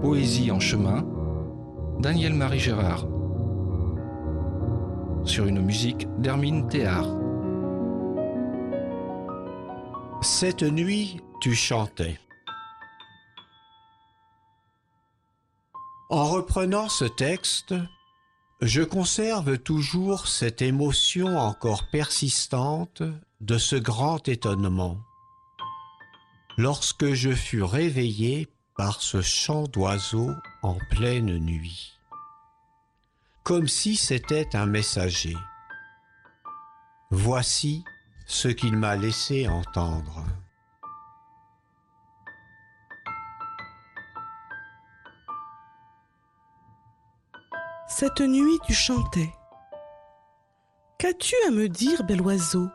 Poésie en chemin, Daniel-Marie Gérard. Sur une musique d'Hermine Théard. Cette nuit, tu chantais. En reprenant ce texte, je conserve toujours cette émotion encore persistante de ce grand étonnement. Lorsque je fus réveillé par ce chant d'oiseau en pleine nuit, comme si c'était un messager. Voici ce qu'il m'a laissé entendre. Cette nuit tu chantais. Qu'as-tu à me dire, bel oiseau,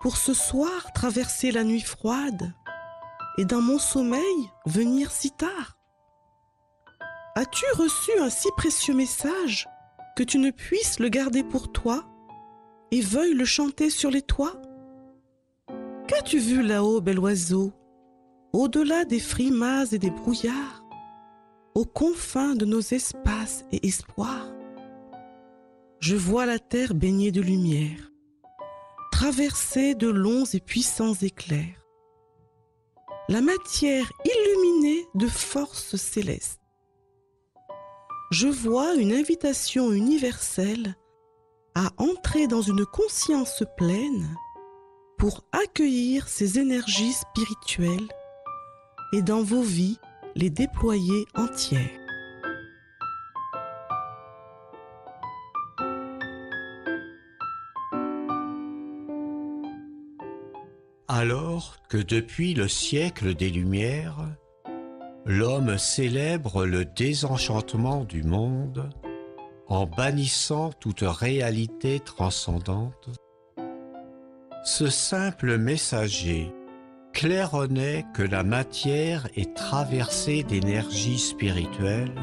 pour ce soir traverser la nuit froide? Et dans mon sommeil venir si tard. As-tu reçu un si précieux message que tu ne puisses le garder pour toi et veuilles le chanter sur les toits? Qu'as-tu vu là-haut, bel oiseau, au-delà des frimas et des brouillards, aux confins de nos espaces et espoirs? Je vois la terre baignée de lumière, traversée de longs et puissants éclairs, la matière illuminée de forces célestes je vois une invitation universelle à entrer dans une conscience pleine pour accueillir ces énergies spirituelles et dans vos vies les déployer entières. Alors que depuis le siècle des Lumières, l'homme célèbre le désenchantement du monde en bannissant toute réalité transcendante. Ce simple messager claironnait que la matière est traversée d'énergie spirituelle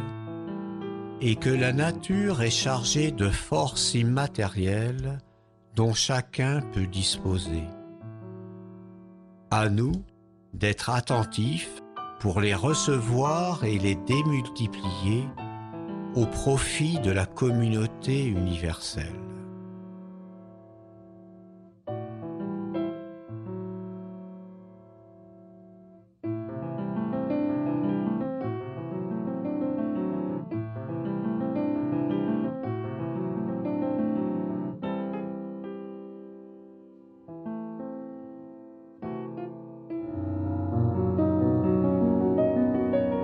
et que la nature est chargée de forces immatérielles dont chacun peut disposer. À nous d'être attentifs pour les recevoir et les démultiplier au profit de la communauté universelle.